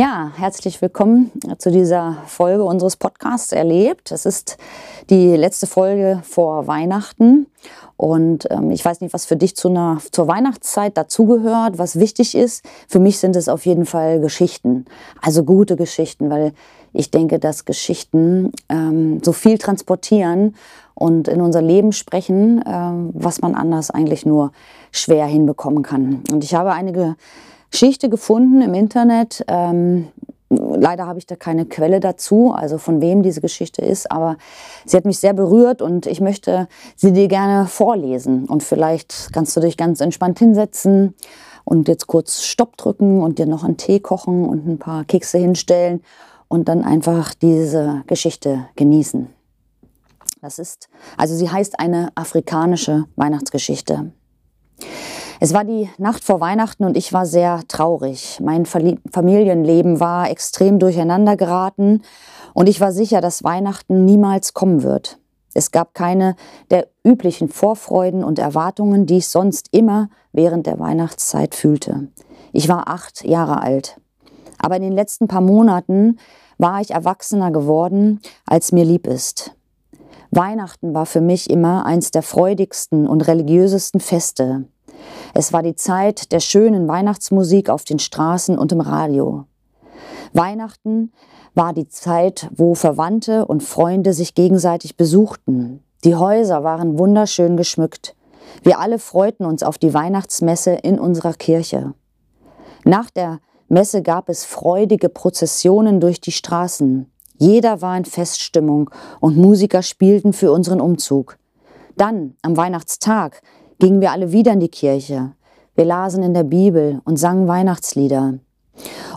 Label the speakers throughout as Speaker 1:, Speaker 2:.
Speaker 1: Ja, herzlich willkommen zu dieser Folge unseres Podcasts Erlebt. Es ist die letzte Folge vor Weihnachten und ähm, ich weiß nicht, was für dich zu einer, zur Weihnachtszeit dazugehört, was wichtig ist. Für mich sind es auf jeden Fall Geschichten, also gute Geschichten, weil ich denke, dass Geschichten ähm, so viel transportieren und in unser Leben sprechen, ähm, was man anders eigentlich nur schwer hinbekommen kann. Und ich habe einige Geschichte gefunden im Internet. Ähm, leider habe ich da keine Quelle dazu, also von wem diese Geschichte ist, aber sie hat mich sehr berührt und ich möchte sie dir gerne vorlesen. Und vielleicht kannst du dich ganz entspannt hinsetzen und jetzt kurz Stopp drücken und dir noch einen Tee kochen und ein paar Kekse hinstellen und dann einfach diese Geschichte genießen. Das ist, also sie heißt eine afrikanische Weihnachtsgeschichte. Es war die Nacht vor Weihnachten und ich war sehr traurig. Mein Familienleben war extrem durcheinander geraten und ich war sicher, dass Weihnachten niemals kommen wird. Es gab keine der üblichen Vorfreuden und Erwartungen, die ich sonst immer während der Weihnachtszeit fühlte. Ich war acht Jahre alt. Aber in den letzten paar Monaten war ich erwachsener geworden, als mir lieb ist. Weihnachten war für mich immer eins der freudigsten und religiösesten Feste. Es war die Zeit der schönen Weihnachtsmusik auf den Straßen und im Radio. Weihnachten war die Zeit, wo Verwandte und Freunde sich gegenseitig besuchten. Die Häuser waren wunderschön geschmückt. Wir alle freuten uns auf die Weihnachtsmesse in unserer Kirche. Nach der Messe gab es freudige Prozessionen durch die Straßen. Jeder war in Feststimmung und Musiker spielten für unseren Umzug. Dann, am Weihnachtstag, gingen wir alle wieder in die Kirche. Wir lasen in der Bibel und sangen Weihnachtslieder,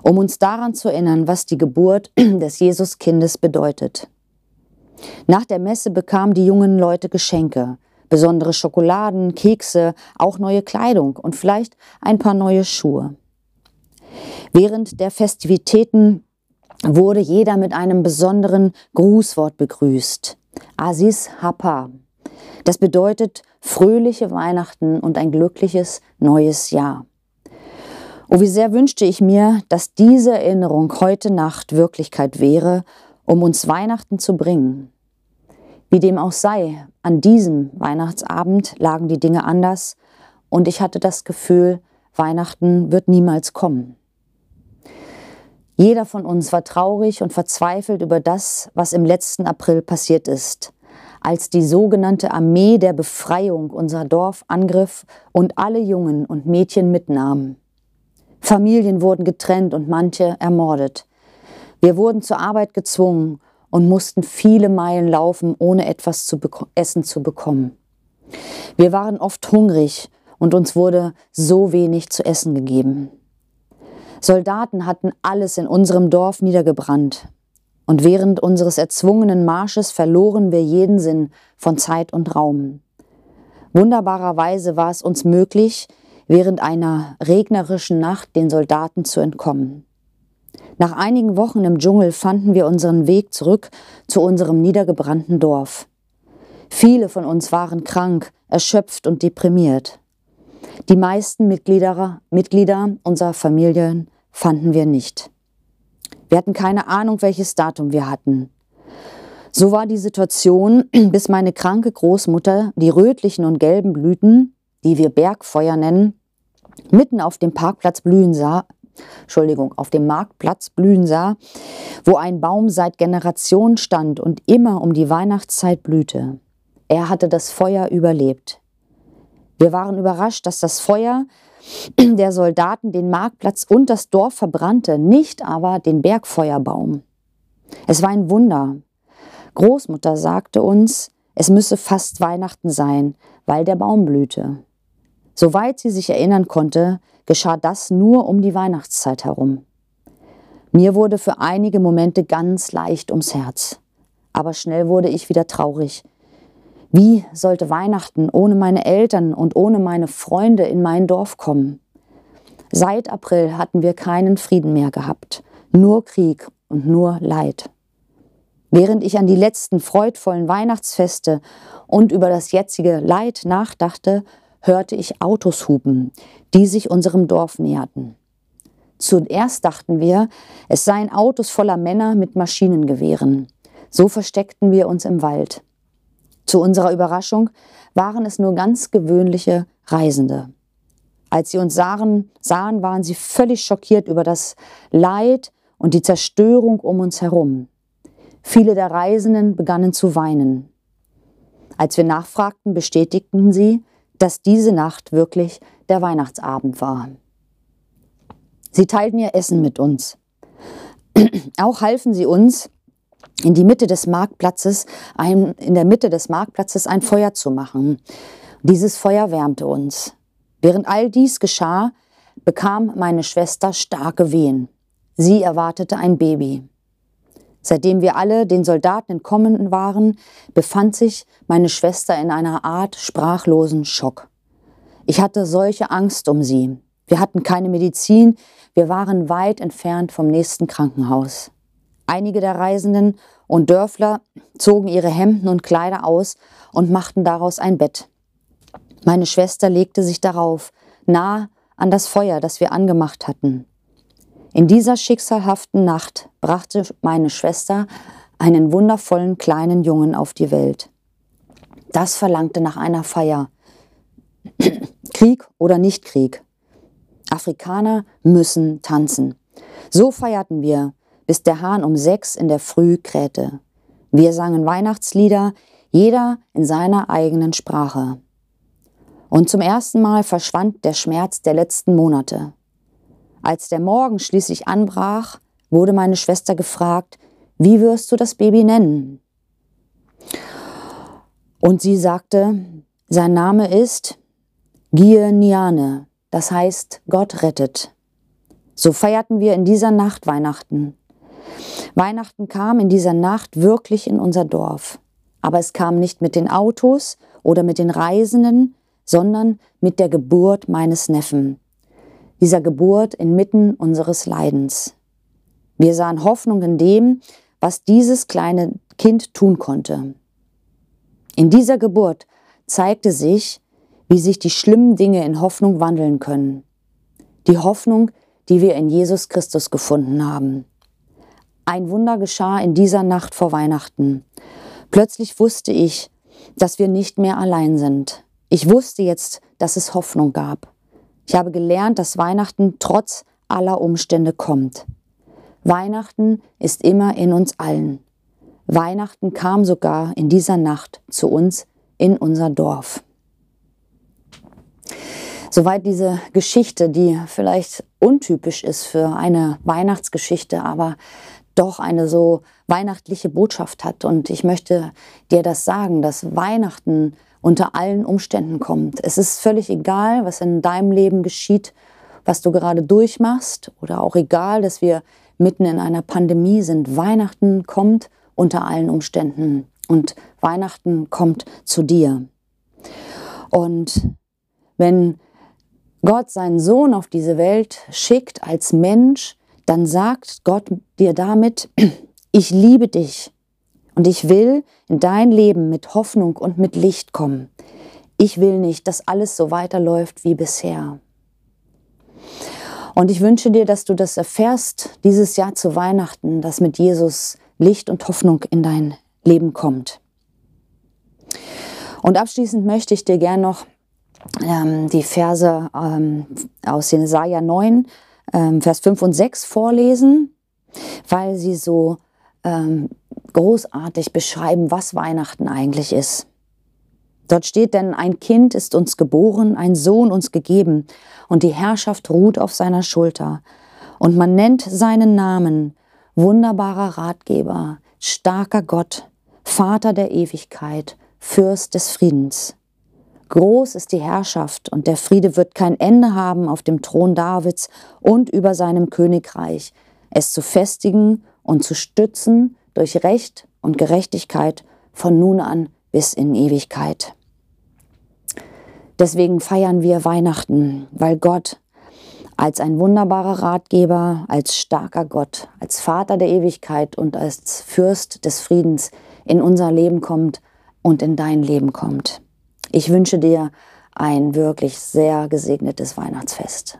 Speaker 1: um uns daran zu erinnern, was die Geburt des Jesuskindes bedeutet. Nach der Messe bekamen die jungen Leute Geschenke, besondere Schokoladen, Kekse, auch neue Kleidung und vielleicht ein paar neue Schuhe. Während der Festivitäten wurde jeder mit einem besonderen Grußwort begrüßt. Aziz Hapa. Das bedeutet fröhliche Weihnachten und ein glückliches neues Jahr. Oh, wie sehr wünschte ich mir, dass diese Erinnerung heute Nacht Wirklichkeit wäre, um uns Weihnachten zu bringen. Wie dem auch sei, an diesem Weihnachtsabend lagen die Dinge anders und ich hatte das Gefühl, Weihnachten wird niemals kommen. Jeder von uns war traurig und verzweifelt über das, was im letzten April passiert ist als die sogenannte Armee der Befreiung unser Dorf angriff und alle Jungen und Mädchen mitnahm. Familien wurden getrennt und manche ermordet. Wir wurden zur Arbeit gezwungen und mussten viele Meilen laufen, ohne etwas zu essen zu bekommen. Wir waren oft hungrig und uns wurde so wenig zu essen gegeben. Soldaten hatten alles in unserem Dorf niedergebrannt. Und während unseres erzwungenen Marsches verloren wir jeden Sinn von Zeit und Raum. Wunderbarerweise war es uns möglich, während einer regnerischen Nacht den Soldaten zu entkommen. Nach einigen Wochen im Dschungel fanden wir unseren Weg zurück zu unserem niedergebrannten Dorf. Viele von uns waren krank, erschöpft und deprimiert. Die meisten Mitglieder, Mitglieder unserer Familien fanden wir nicht. Wir hatten keine Ahnung, welches Datum wir hatten. So war die Situation, bis meine kranke Großmutter die rötlichen und gelben Blüten, die wir Bergfeuer nennen, mitten auf dem Parkplatz blühen sah, Entschuldigung, auf dem Marktplatz blühen sah, wo ein Baum seit Generationen stand und immer um die Weihnachtszeit blühte. Er hatte das Feuer überlebt. Wir waren überrascht, dass das Feuer der Soldaten den Marktplatz und das Dorf verbrannte, nicht aber den Bergfeuerbaum. Es war ein Wunder. Großmutter sagte uns, es müsse fast Weihnachten sein, weil der Baum blühte. Soweit sie sich erinnern konnte, geschah das nur um die Weihnachtszeit herum. Mir wurde für einige Momente ganz leicht ums Herz. Aber schnell wurde ich wieder traurig, wie sollte Weihnachten ohne meine Eltern und ohne meine Freunde in mein Dorf kommen? Seit April hatten wir keinen Frieden mehr gehabt, nur Krieg und nur Leid. Während ich an die letzten freudvollen Weihnachtsfeste und über das jetzige Leid nachdachte, hörte ich Autos hupen, die sich unserem Dorf näherten. Zuerst dachten wir, es seien Autos voller Männer mit Maschinengewehren. So versteckten wir uns im Wald. Zu unserer Überraschung waren es nur ganz gewöhnliche Reisende. Als sie uns sahen, sahen, waren sie völlig schockiert über das Leid und die Zerstörung um uns herum. Viele der Reisenden begannen zu weinen. Als wir nachfragten, bestätigten sie, dass diese Nacht wirklich der Weihnachtsabend war. Sie teilten ihr Essen mit uns. Auch halfen sie uns, in die Mitte des Marktplatzes, ein, in der Mitte des Marktplatzes ein Feuer zu machen. Dieses Feuer wärmte uns. Während all dies geschah, bekam meine Schwester starke Wehen. Sie erwartete ein Baby. Seitdem wir alle den Soldaten entkommen waren, befand sich meine Schwester in einer Art sprachlosen Schock. Ich hatte solche Angst um sie. Wir hatten keine Medizin, wir waren weit entfernt vom nächsten Krankenhaus. Einige der Reisenden und Dörfler zogen ihre Hemden und Kleider aus und machten daraus ein Bett. Meine Schwester legte sich darauf, nah an das Feuer, das wir angemacht hatten. In dieser schicksalhaften Nacht brachte meine Schwester einen wundervollen kleinen Jungen auf die Welt. Das verlangte nach einer Feier. Krieg oder nicht Krieg. Afrikaner müssen tanzen. So feierten wir, bis der Hahn um sechs in der Früh krähte. Wir sangen Weihnachtslieder, jeder in seiner eigenen Sprache. Und zum ersten Mal verschwand der Schmerz der letzten Monate. Als der Morgen schließlich anbrach, wurde meine Schwester gefragt, wie wirst du das Baby nennen? Und sie sagte, sein Name ist Gieniane, das heißt Gott rettet. So feierten wir in dieser Nacht Weihnachten. Weihnachten kam in dieser Nacht wirklich in unser Dorf. Aber es kam nicht mit den Autos oder mit den Reisenden, sondern mit der Geburt meines Neffen. Dieser Geburt inmitten unseres Leidens. Wir sahen Hoffnung in dem, was dieses kleine Kind tun konnte. In dieser Geburt zeigte sich, wie sich die schlimmen Dinge in Hoffnung wandeln können. Die Hoffnung, die wir in Jesus Christus gefunden haben. Ein Wunder geschah in dieser Nacht vor Weihnachten. Plötzlich wusste ich, dass wir nicht mehr allein sind. Ich wusste jetzt, dass es Hoffnung gab. Ich habe gelernt, dass Weihnachten trotz aller Umstände kommt. Weihnachten ist immer in uns allen. Weihnachten kam sogar in dieser Nacht zu uns in unser Dorf. Soweit diese Geschichte, die vielleicht untypisch ist für eine Weihnachtsgeschichte, aber doch eine so weihnachtliche Botschaft hat. Und ich möchte dir das sagen, dass Weihnachten unter allen Umständen kommt. Es ist völlig egal, was in deinem Leben geschieht, was du gerade durchmachst oder auch egal, dass wir mitten in einer Pandemie sind. Weihnachten kommt unter allen Umständen und Weihnachten kommt zu dir. Und wenn Gott seinen Sohn auf diese Welt schickt als Mensch, dann sagt Gott dir damit, ich liebe dich und ich will in dein Leben mit Hoffnung und mit Licht kommen. Ich will nicht, dass alles so weiterläuft wie bisher. Und ich wünsche dir, dass du das erfährst dieses Jahr zu Weihnachten, dass mit Jesus Licht und Hoffnung in dein Leben kommt. Und abschließend möchte ich dir gern noch ähm, die Verse ähm, aus Jesaja 9 ähm, Vers 5 und 6 vorlesen, weil sie so ähm, großartig beschreiben, was Weihnachten eigentlich ist. Dort steht denn, ein Kind ist uns geboren, ein Sohn uns gegeben, und die Herrschaft ruht auf seiner Schulter. Und man nennt seinen Namen wunderbarer Ratgeber, starker Gott, Vater der Ewigkeit, Fürst des Friedens. Groß ist die Herrschaft und der Friede wird kein Ende haben auf dem Thron Davids und über seinem Königreich, es zu festigen und zu stützen durch Recht und Gerechtigkeit von nun an bis in Ewigkeit. Deswegen feiern wir Weihnachten, weil Gott als ein wunderbarer Ratgeber, als starker Gott, als Vater der Ewigkeit und als Fürst des Friedens in unser Leben kommt und in dein Leben kommt. Ich wünsche dir ein wirklich sehr gesegnetes Weihnachtsfest.